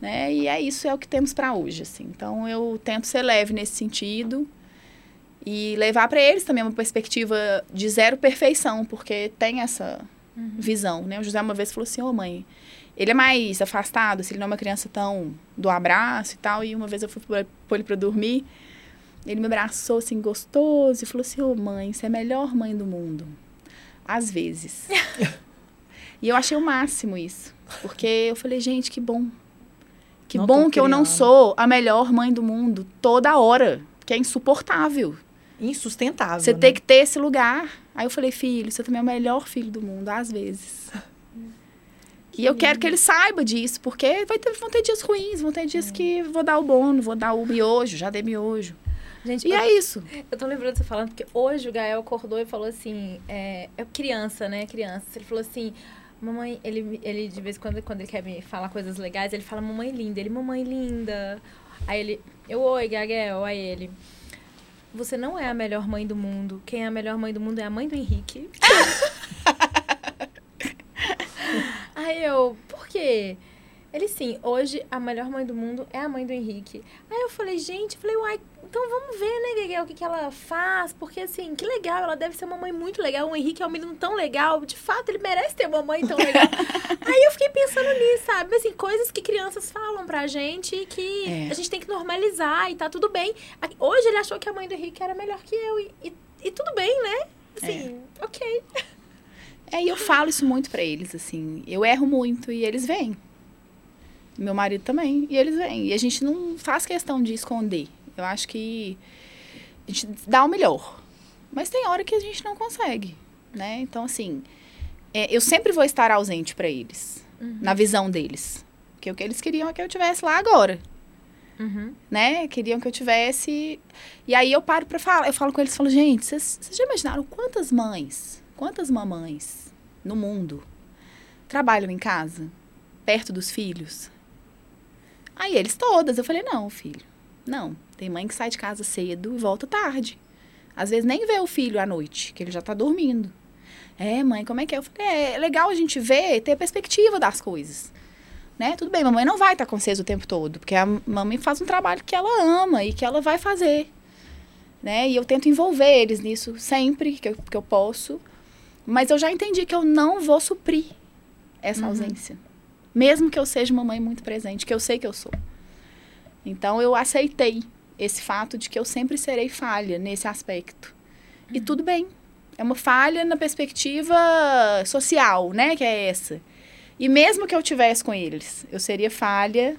Né? E é isso é o que temos para hoje, assim. Então eu tento ser leve nesse sentido e levar para eles também uma perspectiva de zero perfeição, porque tem essa uhum. visão, né? O José uma vez falou assim: "Ô, oh, mãe, ele é mais afastado, assim, ele não é uma criança tão do abraço e tal". E uma vez eu fui pôr ele para dormir, ele me abraçou assim gostoso e falou assim: "Ô, oh, mãe, você é a melhor mãe do mundo". Às vezes. e eu achei o máximo isso, porque eu falei: "Gente, que bom que não bom que eu não sou a melhor mãe do mundo toda hora, que é insuportável. Insustentável. Você né? tem que ter esse lugar. Aí eu falei, filho, você também é o melhor filho do mundo, às vezes. E eu quero que ele saiba disso, porque vai ter, vão ter dias ruins, vão ter dias que vou dar o bono, vou dar o miojo, já dei miojo. Gente, e eu, é isso. Eu tô lembrando de você falando, porque hoje o Gael acordou e falou assim, é, é criança, né, criança. Ele falou assim, Mamãe, ele, ele de vez em quando, quando ele quer me falar coisas legais, ele fala mamãe linda. Ele, mamãe linda. Aí ele, eu, oi, Gaguel. Aí ele, você não é a melhor mãe do mundo. Quem é a melhor mãe do mundo é a mãe do Henrique. Aí eu, por quê? Ele, sim, hoje a melhor mãe do mundo é a mãe do Henrique. Aí eu falei, gente, falei, uai, então vamos ver, né, Gabriel, o que, que ela faz. Porque, assim, que legal, ela deve ser uma mãe muito legal. O Henrique é um menino tão legal. De fato, ele merece ter uma mãe tão legal. Aí eu fiquei pensando nisso, sabe? Assim, coisas que crianças falam pra gente e que é. a gente tem que normalizar e tá tudo bem. Hoje ele achou que a mãe do Henrique era melhor que eu. E, e, e tudo bem, né? Assim, é. ok. É, e eu falo isso muito para eles, assim. Eu erro muito e eles vêm. Meu marido também, e eles vêm. E a gente não faz questão de esconder. Eu acho que a gente dá o melhor. Mas tem hora que a gente não consegue, né? Então, assim, é, eu sempre vou estar ausente para eles, uhum. na visão deles. Porque o que eles queriam é que eu tivesse lá agora. Uhum. Né? Queriam que eu tivesse. E aí eu paro para falar. Eu falo com eles, falo, gente, vocês já imaginaram quantas mães, quantas mamães no mundo trabalham em casa, perto dos filhos? Aí eles todas. Eu falei, não, filho, não. Tem mãe que sai de casa cedo e volta tarde. Às vezes nem vê o filho à noite, que ele já tá dormindo. É, mãe, como é que é? Eu falei, é, é legal a gente ver, ter a perspectiva das coisas. Né? Tudo bem, mamãe não vai estar com vocês o tempo todo, porque a mamãe faz um trabalho que ela ama e que ela vai fazer. Né? E eu tento envolver eles nisso sempre que eu, que eu posso. Mas eu já entendi que eu não vou suprir essa uhum. ausência. Mesmo que eu seja uma mãe muito presente, que eu sei que eu sou. Então eu aceitei esse fato de que eu sempre serei falha nesse aspecto. E tudo bem. É uma falha na perspectiva social, né? Que é essa. E mesmo que eu tivesse com eles, eu seria falha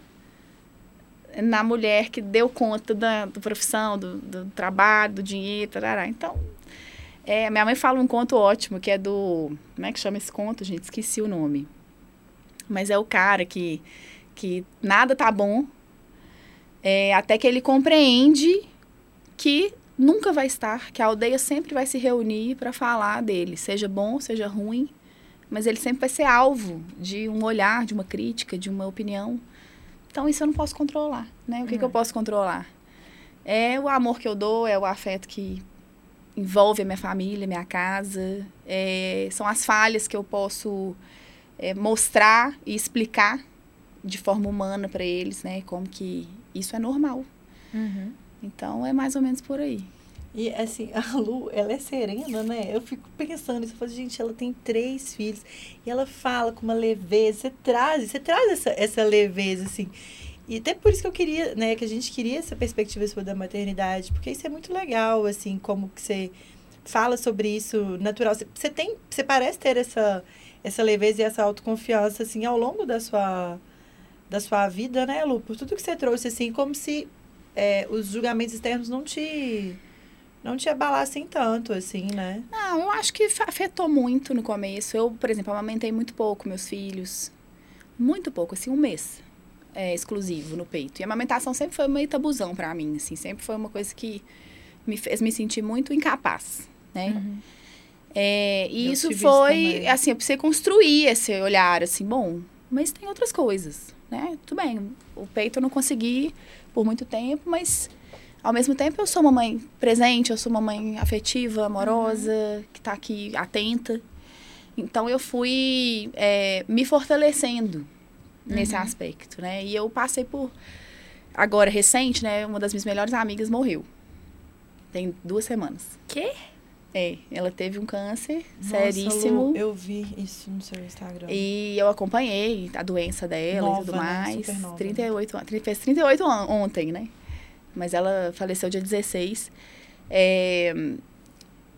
na mulher que deu conta da, da profissão, do, do, trabalho, do dinheiro, tarará. Então, é, minha mãe fala um conto ótimo, que é do... Como é que chama esse conto, gente? Esqueci o nome. Mas é o cara que, que nada tá bom é, até que ele compreende que nunca vai estar, que a aldeia sempre vai se reunir para falar dele, seja bom, seja ruim, mas ele sempre vai ser alvo de um olhar, de uma crítica, de uma opinião. Então isso eu não posso controlar, né? O que, uhum. que eu posso controlar? É o amor que eu dou, é o afeto que envolve a minha família, minha casa, é, são as falhas que eu posso é, mostrar e explicar de forma humana para eles, né? Como que isso é normal. Uhum. Então, é mais ou menos por aí. E, assim, a Lu, ela é serena, né? Eu fico pensando isso. Eu falo, gente, ela tem três filhos. E ela fala com uma leveza. Você traz, você traz essa, essa leveza, assim. E até por isso que eu queria, né? Que a gente queria essa perspectiva sobre da maternidade. Porque isso é muito legal, assim, como que você fala sobre isso natural. Você, você tem, você parece ter essa, essa leveza e essa autoconfiança, assim, ao longo da sua da sua vida, né, Lu? Por tudo que você trouxe, assim, como se é, os julgamentos externos não te não te abalassem tanto, assim, né? Não, eu acho que afetou muito no começo. Eu, por exemplo, amamentei muito pouco meus filhos. Muito pouco, assim, um mês é, exclusivo no peito. E a amamentação sempre foi meio tabuzão para mim, assim. Sempre foi uma coisa que me fez me sentir muito incapaz, né? Uhum. É, e eu isso foi, assim, eu precisei construir esse olhar, assim, bom, mas tem outras coisas né? Tudo bem, o peito eu não consegui por muito tempo, mas ao mesmo tempo eu sou uma mãe presente, eu sou uma mãe afetiva, amorosa, uhum. que está aqui atenta. Então eu fui é, me fortalecendo nesse aspecto, né? E eu passei por agora recente, né? Uma das minhas melhores amigas morreu. Tem duas semanas. Quê? É, ela teve um câncer Nossa, seríssimo. Lu, eu vi isso no seu Instagram. E eu acompanhei a doença dela Nova, e tudo né? mais. Super nova. 38, an- tri- fez 38 an- ontem, né? Mas ela faleceu dia 16. É,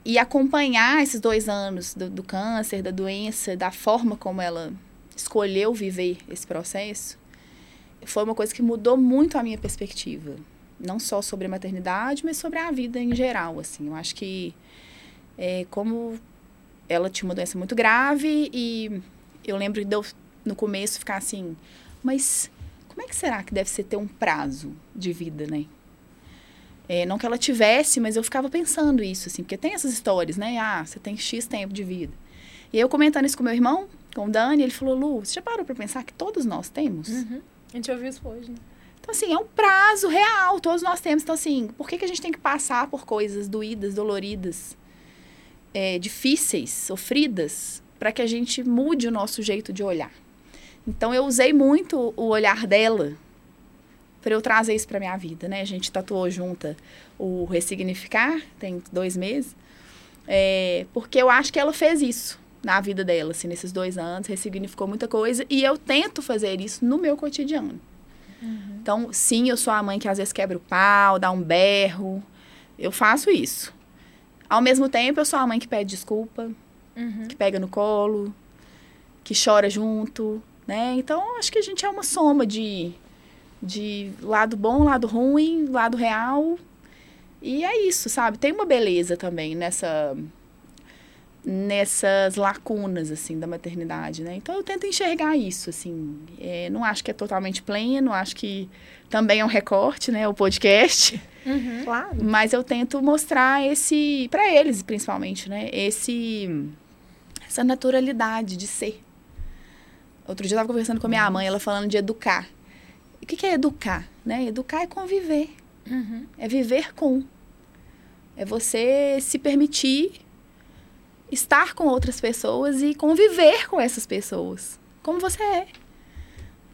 e acompanhar esses dois anos do, do câncer, da doença, da forma como ela escolheu viver esse processo, foi uma coisa que mudou muito a minha perspectiva. Não só sobre a maternidade, mas sobre a vida em geral, assim. Eu acho que é, como ela tinha uma doença muito grave e eu lembro de eu, no começo, ficar assim, mas como é que será que deve ser ter um prazo de vida, né? É, não que ela tivesse, mas eu ficava pensando isso, assim, porque tem essas histórias, né? Ah, você tem X tempo de vida. E eu comentando isso com meu irmão, com o Dani, ele falou, Lu, você já parou pra pensar que todos nós temos? Uhum. A gente ouviu isso hoje, né? Então, assim, é um prazo real, todos nós temos. Então, assim, por que, que a gente tem que passar por coisas doídas, doloridas, é, difíceis, sofridas, para que a gente mude o nosso jeito de olhar? Então, eu usei muito o olhar dela para eu trazer isso para minha vida, né? A gente tatuou junta o Ressignificar, tem dois meses, é, porque eu acho que ela fez isso na vida dela, assim, nesses dois anos, ressignificou muita coisa, e eu tento fazer isso no meu cotidiano. Então, sim, eu sou a mãe que às vezes quebra o pau, dá um berro. Eu faço isso. Ao mesmo tempo, eu sou a mãe que pede desculpa, Uhum. que pega no colo, que chora junto, né? Então, acho que a gente é uma soma de, de lado bom, lado ruim, lado real. E é isso, sabe? Tem uma beleza também nessa nessas lacunas assim da maternidade, né? Então eu tento enxergar isso, assim. É, não acho que é totalmente pleno, acho que também é um recorte, né? O podcast. Uhum. Claro. Mas eu tento mostrar esse, para eles principalmente, né? Esse, essa naturalidade de ser. Outro dia eu estava conversando com a minha mãe, ela falando de educar. O que, que é educar? Né? Educar é conviver, Uhum. é viver com. É você se permitir estar com outras pessoas e conviver com essas pessoas, como você é.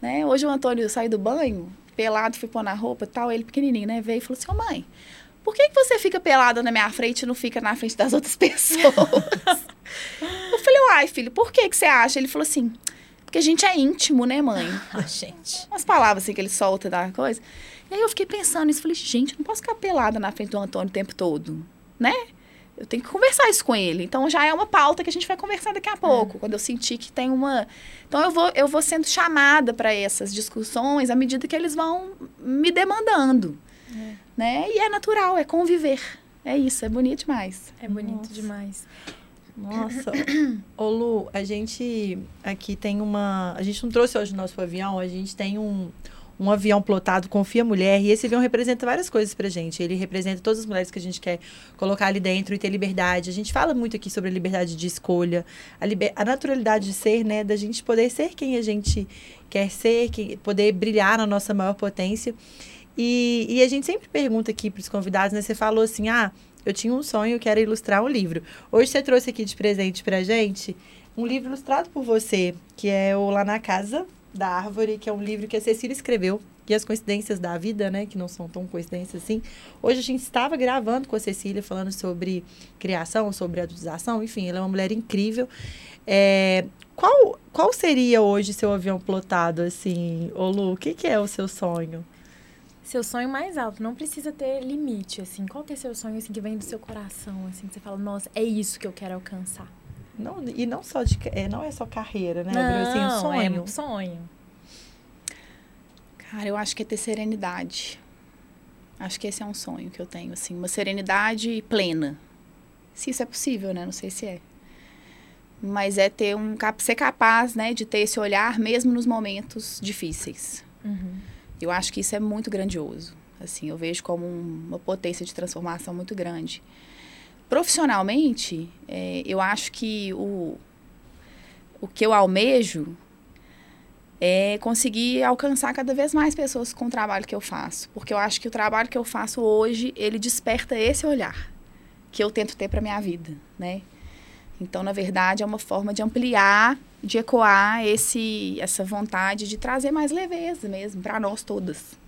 Né? Hoje o Antônio saiu do banho, pelado, fui pôr na roupa e tal, ele pequenininho, né? Veio e falou assim, ô mãe, por que, que você fica pelada na minha frente e não fica na frente das outras pessoas? eu falei, uai, filho, por que, que você acha? Ele falou assim, porque a gente é íntimo, né, mãe? Ah, gente. Umas palavras assim que ele solta da coisa. E aí eu fiquei pensando nisso, falei, gente, eu não posso ficar pelada na frente do Antônio o tempo todo, né? Eu tenho que conversar isso com ele. Então já é uma pauta que a gente vai conversar daqui a pouco, quando eu sentir que tem uma. Então eu vou, eu vou sendo chamada para essas discussões à medida que eles vão me demandando. Né? E é natural, é conviver. É isso, é bonito demais. É bonito Nossa. demais. Nossa. Ô Lu, a gente aqui tem uma. A gente não trouxe hoje o nosso avião, a gente tem um, um avião plotado Confia Mulher, e esse avião representa várias coisas pra gente. Ele representa todas as mulheres que a gente quer colocar ali dentro e ter liberdade. A gente fala muito aqui sobre a liberdade de escolha, a, liber... a naturalidade de ser, né? Da gente poder ser quem a gente quer ser, que... poder brilhar na nossa maior potência. E, e a gente sempre pergunta aqui para os convidados, né? Você falou assim, ah, eu tinha um sonho que era ilustrar um livro. Hoje você trouxe aqui de presente pra gente um livro ilustrado por você, que é o Lá na Casa da Árvore, que é um livro que a Cecília escreveu. E as coincidências da vida, né? Que não são tão coincidências assim. Hoje a gente estava gravando com a Cecília, falando sobre criação, sobre adultização. Enfim, ela é uma mulher incrível. É, qual, qual seria hoje seu avião plotado, assim? Ô Lu, o que, que é o seu sonho? Seu sonho mais alto, não precisa ter limite, assim. Qual que é seu sonho, assim, que vem do seu coração, assim, que você fala, nossa, é isso que eu quero alcançar? Não, e não só de, é, não é só carreira, né? Bruno? Assim, um Não, sonho. é um sonho. Cara, eu acho que é ter serenidade. Acho que esse é um sonho que eu tenho, assim, uma serenidade plena. Se isso é possível, né? Não sei se é. Mas é ter um ser capaz, né, de ter esse olhar mesmo nos momentos difíceis. Uhum. Eu acho que isso é muito grandioso. Assim, eu vejo como um- uma potência de transformação muito grande. Profissionalmente, é, eu acho que o, o que eu almejo é conseguir alcançar cada vez mais pessoas com o trabalho que eu faço. Porque eu acho que o trabalho que eu faço hoje, ele desperta esse olhar que eu tento ter para minha vida, né? Então, na verdade, é uma forma de ampliar, de ecoar esse, essa vontade de trazer mais leveza mesmo para nós todas.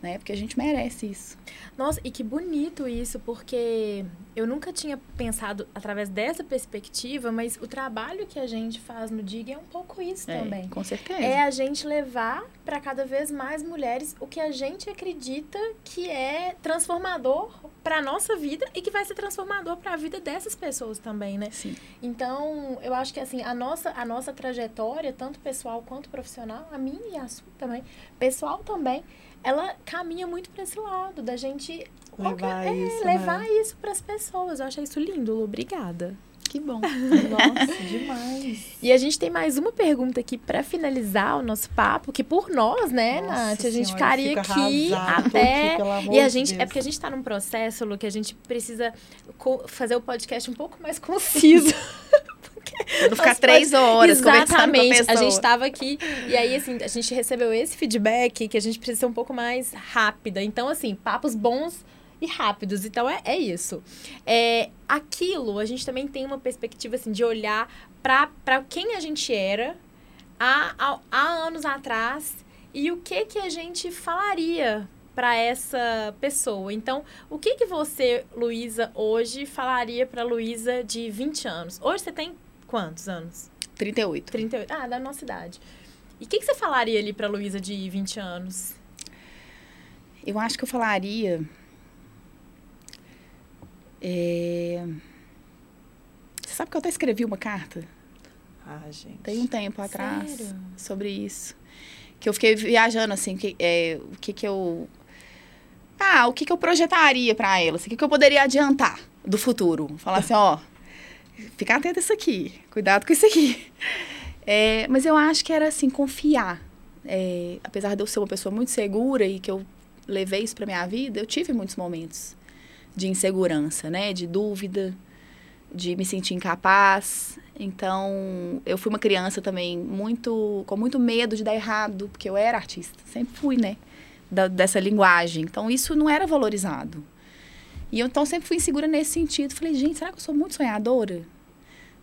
Né? Porque a gente merece isso. Nossa, e que bonito isso, porque eu nunca tinha pensado através dessa perspectiva, mas o trabalho que a gente faz no DIG é um pouco isso É, também. Com certeza. É a gente levar para cada vez mais mulheres o que a gente acredita que é transformador para nossa vida e que vai ser transformador para a vida dessas pessoas também, né? Sim. Então, eu acho que assim, a nossa a nossa trajetória, tanto pessoal quanto profissional, a minha e a sua também, pessoal também, ela caminha muito para esse lado da gente Levar é, isso, levar né? isso para as pessoas. Eu achei isso lindo, Lu. Obrigada. Que bom. Nossa, demais. E a gente tem mais uma pergunta aqui para finalizar o nosso papo, que por nós, né, Nossa Nath, a gente Senhora, ficaria aqui até aqui, E a gente, é Deus. porque a gente tá num processo, Lu, que a gente precisa fazer o podcast um pouco mais conciso. Não ficar Nossa, três horas a Exatamente. pessoa. A gente tava aqui e aí, assim, a gente recebeu esse feedback que a gente precisa ser um pouco mais rápida. Então, assim, papos bons e rápidos. Então, é, é isso. É, aquilo, a gente também tem uma perspectiva, assim, de olhar pra pra quem a gente era há, há, há anos atrás e o que que a gente falaria para essa pessoa. Então, o que que você, Luísa, hoje falaria para Luísa de 20 anos? Hoje você tem quantos anos? 38. 38. Ah, da nossa idade. E o que, que você falaria ali pra Luísa de 20 anos? Eu acho que eu falaria. é, Você sabe que eu até escrevi uma carta? Ah, gente. Tem um tempo atrás Sério? sobre isso. Que eu fiquei viajando, assim, que, é, o que que eu... Ah, o que que eu projetaria pra ela? assim, O que que eu poderia adiantar do futuro? Falar assim, ó, fica atento a isso aqui, cuidado com isso aqui. É, mas eu acho que era, assim, confiar. É, apesar de eu ser uma pessoa muito segura e que eu levei isso pra minha vida, eu tive muitos momentos de insegurança, né? De dúvida, de me sentir incapaz. Então, eu fui uma criança também muito com muito medo de dar errado, porque eu era artista, sempre fui, né? Da- dessa linguagem. Então, isso não era valorizado. E eu então sempre fui insegura nesse sentido. Falei, gente, será que eu sou muito sonhadora?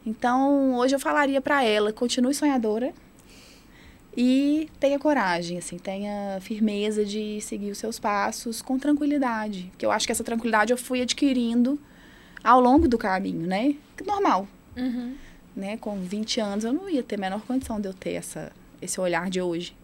Então, hoje eu falaria pra ela, continue sonhadora e tenha coragem, assim, tenha firmeza de seguir os seus passos com tranquilidade. Porque eu acho que essa tranquilidade eu fui adquirindo ao longo do caminho, né? Normal, Uhum. né? Com 20 anos eu não ia ter a menor condição de eu ter essa, esse olhar de hoje.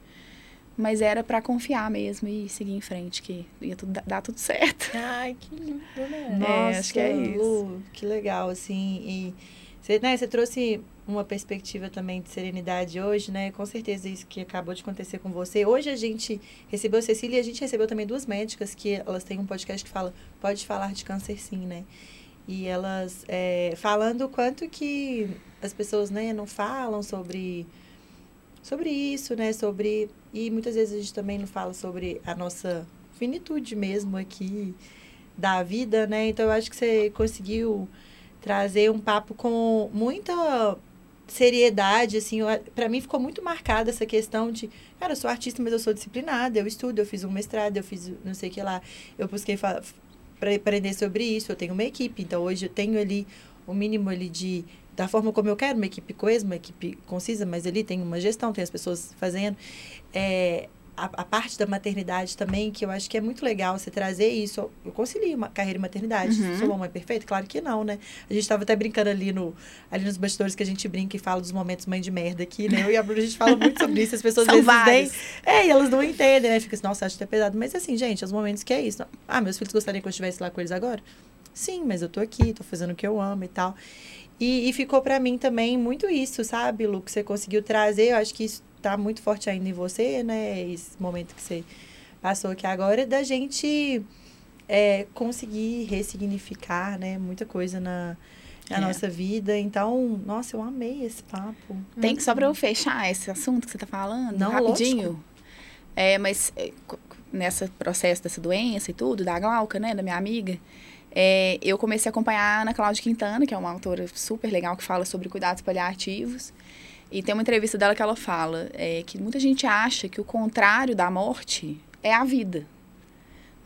Mas era pra confiar mesmo e seguir em frente, que ia tudo, dar- tudo certo. Ai, que lindo, né? Nossa, acho que é isso. Lu, que legal, assim. E você, né, você trouxe uma perspectiva também de serenidade hoje, né? Com certeza isso que acabou de acontecer com você. Hoje a gente recebeu a Cecília e a gente recebeu também duas médicas que elas têm um podcast que fala Pode Falar de Câncer Sim, né? E elas é, falando o quanto que as pessoas, né, não falam sobre sobre isso, né? Sobre e muitas vezes a gente também não fala sobre a nossa finitude mesmo aqui da vida, né? Então eu acho que você conseguiu trazer um papo com muita seriedade, assim, para mim ficou muito marcada essa questão de, cara, eu sou artista, mas eu sou disciplinada, eu estudo, eu fiz um mestrado, eu fiz não sei o que lá, eu busquei para aprender sobre isso, eu tenho uma equipe, então hoje eu tenho ali o mínimo ali de da forma como eu quero, uma equipe coesa, uma equipe concisa, mas ali tem uma gestão, tem as pessoas fazendo. É, a, a parte da maternidade também, que eu acho que é muito legal você trazer isso. Eu concilio uma carreira e maternidade. Uhum. Sou uma mãe perfeita? Claro que não, né? A gente estava até brincando ali, no, ali nos bastidores que a gente brinca e fala dos momentos mãe de merda aqui, né? Eu e a Bruna, a gente fala muito sobre isso. As pessoas São às vezes nem- é, e elas não entendem, né? Fica assim, nossa, acho que é pesado. Mas assim, gente, os momentos que é isso. Ah, meus filhos gostariam que eu estivesse lá com eles agora? Sim, mas eu tô aqui, tô fazendo o que eu amo e tal. E, e ficou pra mim também muito isso, sabe, Lu, que você conseguiu trazer. Eu acho que isso tá muito forte ainda em você, né? Esse momento que você passou aqui agora, da gente é, conseguir ressignificar, né? Muita coisa na, na É. nossa vida. Então, nossa, eu amei esse papo. Tem que, só pra eu fechar esse assunto que você tá falando, Não, rapidinho. É, mas é, nesse processo dessa doença e tudo, da Glauca, né, da minha amiga, é, eu comecei a acompanhar a Ana Cláudia Quintana, que é uma autora super legal que fala sobre cuidados paliativos. E tem uma entrevista dela que ela fala é, que muita gente acha que o contrário da morte é a vida.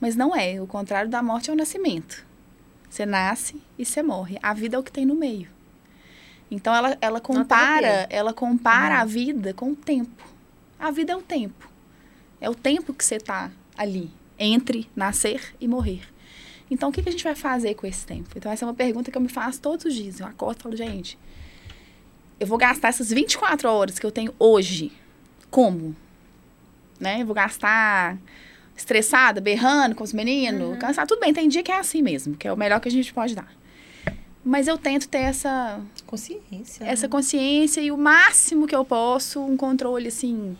Mas não é. O contrário da morte é o nascimento. Você nasce e você morre. A vida é o que tem no meio. Então ela, ela compara, ela compara Uhum. a vida com o tempo. A vida é o tempo. É o tempo que você tá ali entre nascer e morrer. Então o que, que a gente vai fazer com esse tempo? Então essa é uma pergunta que eu me faço todos os dias. Eu acordo e falo, gente, eu vou gastar essas 24 horas que eu tenho hoje. Como? Né? Eu vou gastar estressada, berrando com os meninos, cansada. Tudo bem, tem dia que é assim mesmo, que é o melhor que a gente pode dar. Mas eu tento ter essa, Consciência. essa né? consciência e o máximo que eu posso, um controle assim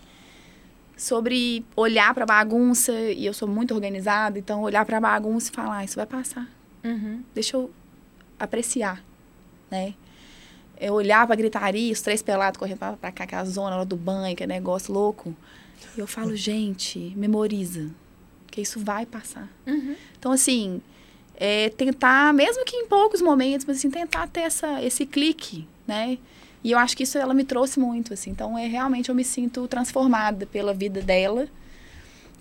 sobre olhar pra bagunça, e eu sou muito organizada, então olhar pra bagunça e falar, ah, isso vai passar. Uhum. Deixa eu apreciar, né? É olhar pra gritaria, os três pelados correndo pra cá, que é a zona lá do banho, que é negócio louco. E eu falo, gente, memoriza, que isso vai passar. Uhum. Então, assim, é tentar, mesmo que em poucos momentos, mas assim, tentar ter essa, esse clique, né? E eu acho que isso ela me trouxe muito, assim. Então, é realmente eu me sinto transformada pela vida dela.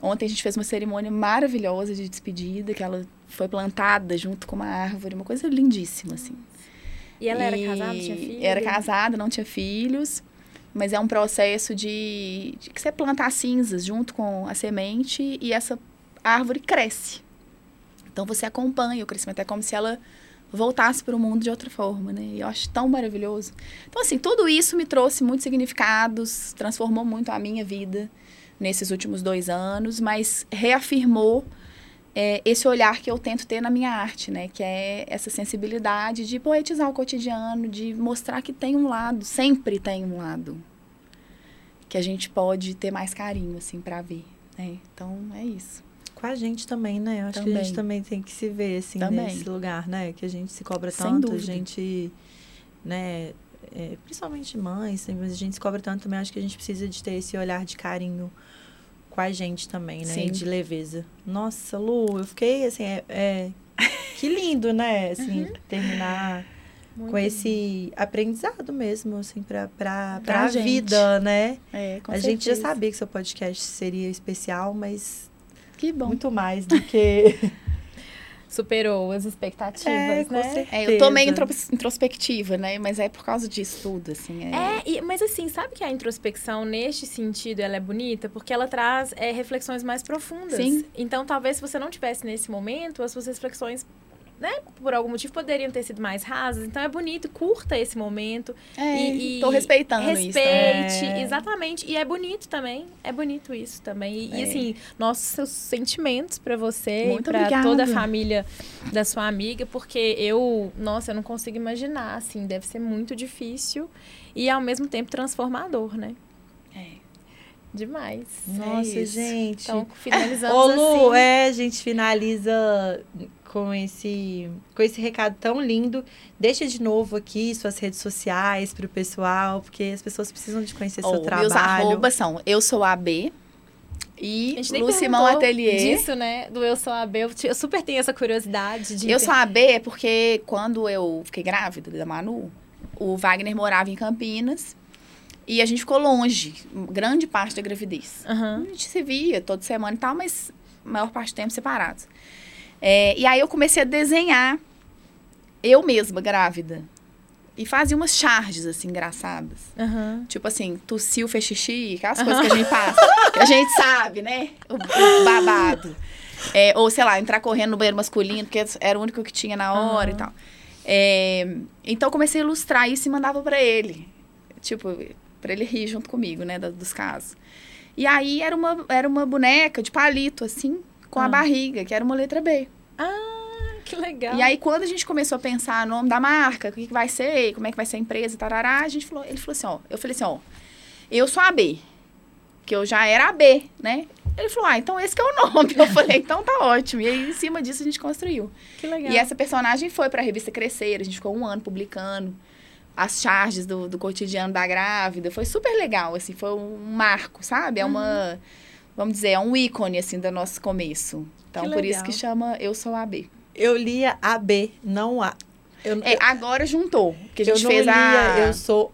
Ontem a gente fez uma cerimônia maravilhosa de despedida, que ela foi plantada junto com uma árvore, uma coisa lindíssima, assim. E ela era E casada, tinha filho? Era casada, não tinha filhos. Mas é um processo de, de que você planta as cinzas junto com a semente e essa árvore cresce. Então você acompanha o crescimento. É como se ela voltasse para o mundo de outra forma, né? E eu acho tão maravilhoso. Então, assim, tudo isso me trouxe muitos significados, transformou muito a minha vida nesses últimos dois anos, mas reafirmou é, esse olhar que eu tento ter na minha arte, né? Que é essa sensibilidade de poetizar o cotidiano, de mostrar que tem um lado, sempre tem um lado que a gente pode ter mais carinho, assim, para ver, né? Então, é isso. Com a gente também, né? Eu acho que a gente Também. também tem que se ver, assim, Também. nesse lugar, né? Que a gente se cobra tanto, a gente, né? é, principalmente mães, mas a gente se cobra tanto também. Acho que a gente precisa de ter esse olhar de carinho com a gente também, né? Sim. E de leveza. Nossa, Lu, eu fiquei, assim, é... é- que lindo, né? Assim, Uhum. terminar Muito com esse aprendizado mesmo, assim, pra, pra, Pra pra gente. vida, né? É, com a gente já certeza. sabia que seu podcast seria especial, mas Que bom. muito mais do que. Superou as expectativas, É, com né? certeza. É, eu tô meio intros- introspectiva, né? Mas é por causa disso tudo, assim. É, É, e- mas assim, sabe que a introspecção, neste sentido, ela é bonita? Porque ela traz é, reflexões mais profundas. Sim. Então, talvez se você não tivesse nesse momento, as suas reflexões, né, por algum motivo, poderiam ter sido mais rasas. Então, é bonito, curta esse momento. é, e, e tô respeitando respeite, isso. né? É. exatamente. E é bonito também. É bonito isso também. E, e, É. assim, nossos sentimentos pra você Muito e pra obrigada. toda a família da sua amiga, porque eu, nossa, eu não consigo imaginar, assim, deve ser muito difícil e ao mesmo tempo transformador, né? É. Demais. Nossa, é gente. Então, finalizamos Ô, Lu, assim. é, a gente finaliza com esse, com esse recado tão lindo. Deixa de novo aqui suas redes sociais pro pessoal, porque as pessoas precisam de conhecer seu Ó, trabalho. Meus arrobas são eu sou a B A e Lucimão Atelier. disso, né? Do Eu Sou a B. Eu, te- eu super tenho essa curiosidade de... Eu sou a B é porque quando eu fiquei grávida da Manu, o Wagner morava em Campinas e a gente ficou longe, grande parte da gravidez. Aham. A gente se via toda semana e tal, mas a maior parte do tempo separados. É, e aí eu comecei a desenhar eu mesma, grávida. E fazia umas charges, assim, engraçadas. Aham. Tipo assim, tossiu, fez xixi, aquelas coisas que a gente passa. que a gente sabe, né? O, o babado. É, ou, sei lá, entrar correndo no banheiro masculino, porque era o único que tinha na hora Aham. e tal. É, então, eu comecei a ilustrar isso e mandava pra ele. Tipo, pra ele rir junto comigo, né? dos casos. E aí, era uma, era uma boneca de palito, assim, com Ah. a barriga, que era uma letra B. Ah, que legal. E aí, quando a gente começou a pensar no nome da marca, o que, que vai ser, como é que vai ser a empresa, tarará, a gente falou, ele falou assim, ó, eu falei assim, ó, eu sou a B, que eu já era a B, né? Ele falou, ah, então esse que é o nome. Eu falei, então tá ótimo. E aí, em cima disso, a gente construiu. Que legal. E essa personagem foi pra revista Crescer, a gente ficou um ano publicando as charges do, do cotidiano da grávida. Foi super legal, assim, foi um marco, sabe? É uma, vamos dizer, é um ícone, assim, do nosso começo. Então, por isso que chama Eu Sou a B. Eu lia a B, não a. Eu, É, agora juntou, que a eu gente não fez lia, a... eu sou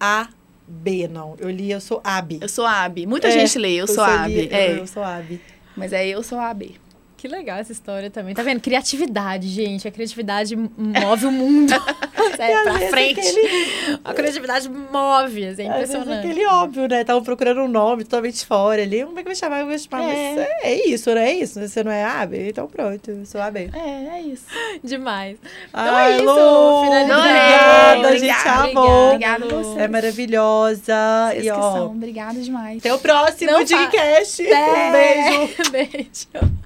a B, não. Eu li, eu sou AB. Eu sou AB. Muita É, gente lê, eu, sou a AB. li- É, Eu, eu sou AB. mas é eu sou AB. Que legal essa história também. Tá vendo? Criatividade, gente. A criatividade move o mundo. é, pra vezes frente. aquele- A criatividade move, assim, é impressionante. aquele óbvio, né? Estavam procurando um nome totalmente fora ali. Como é que vai chamar? Eu vou chamar. É. Mas é, é isso, não é isso? Você não é AB? Então pronto, eu sou AB. É, é isso. Demais. Ai, é isso, Lu. Obrigada, a gente Obrigada, amou. Obrigada a vocês. É maravilhosa. Vocês e ó. Obrigada demais. até o próximo Não Digcast. Um É. beijo. Beijo.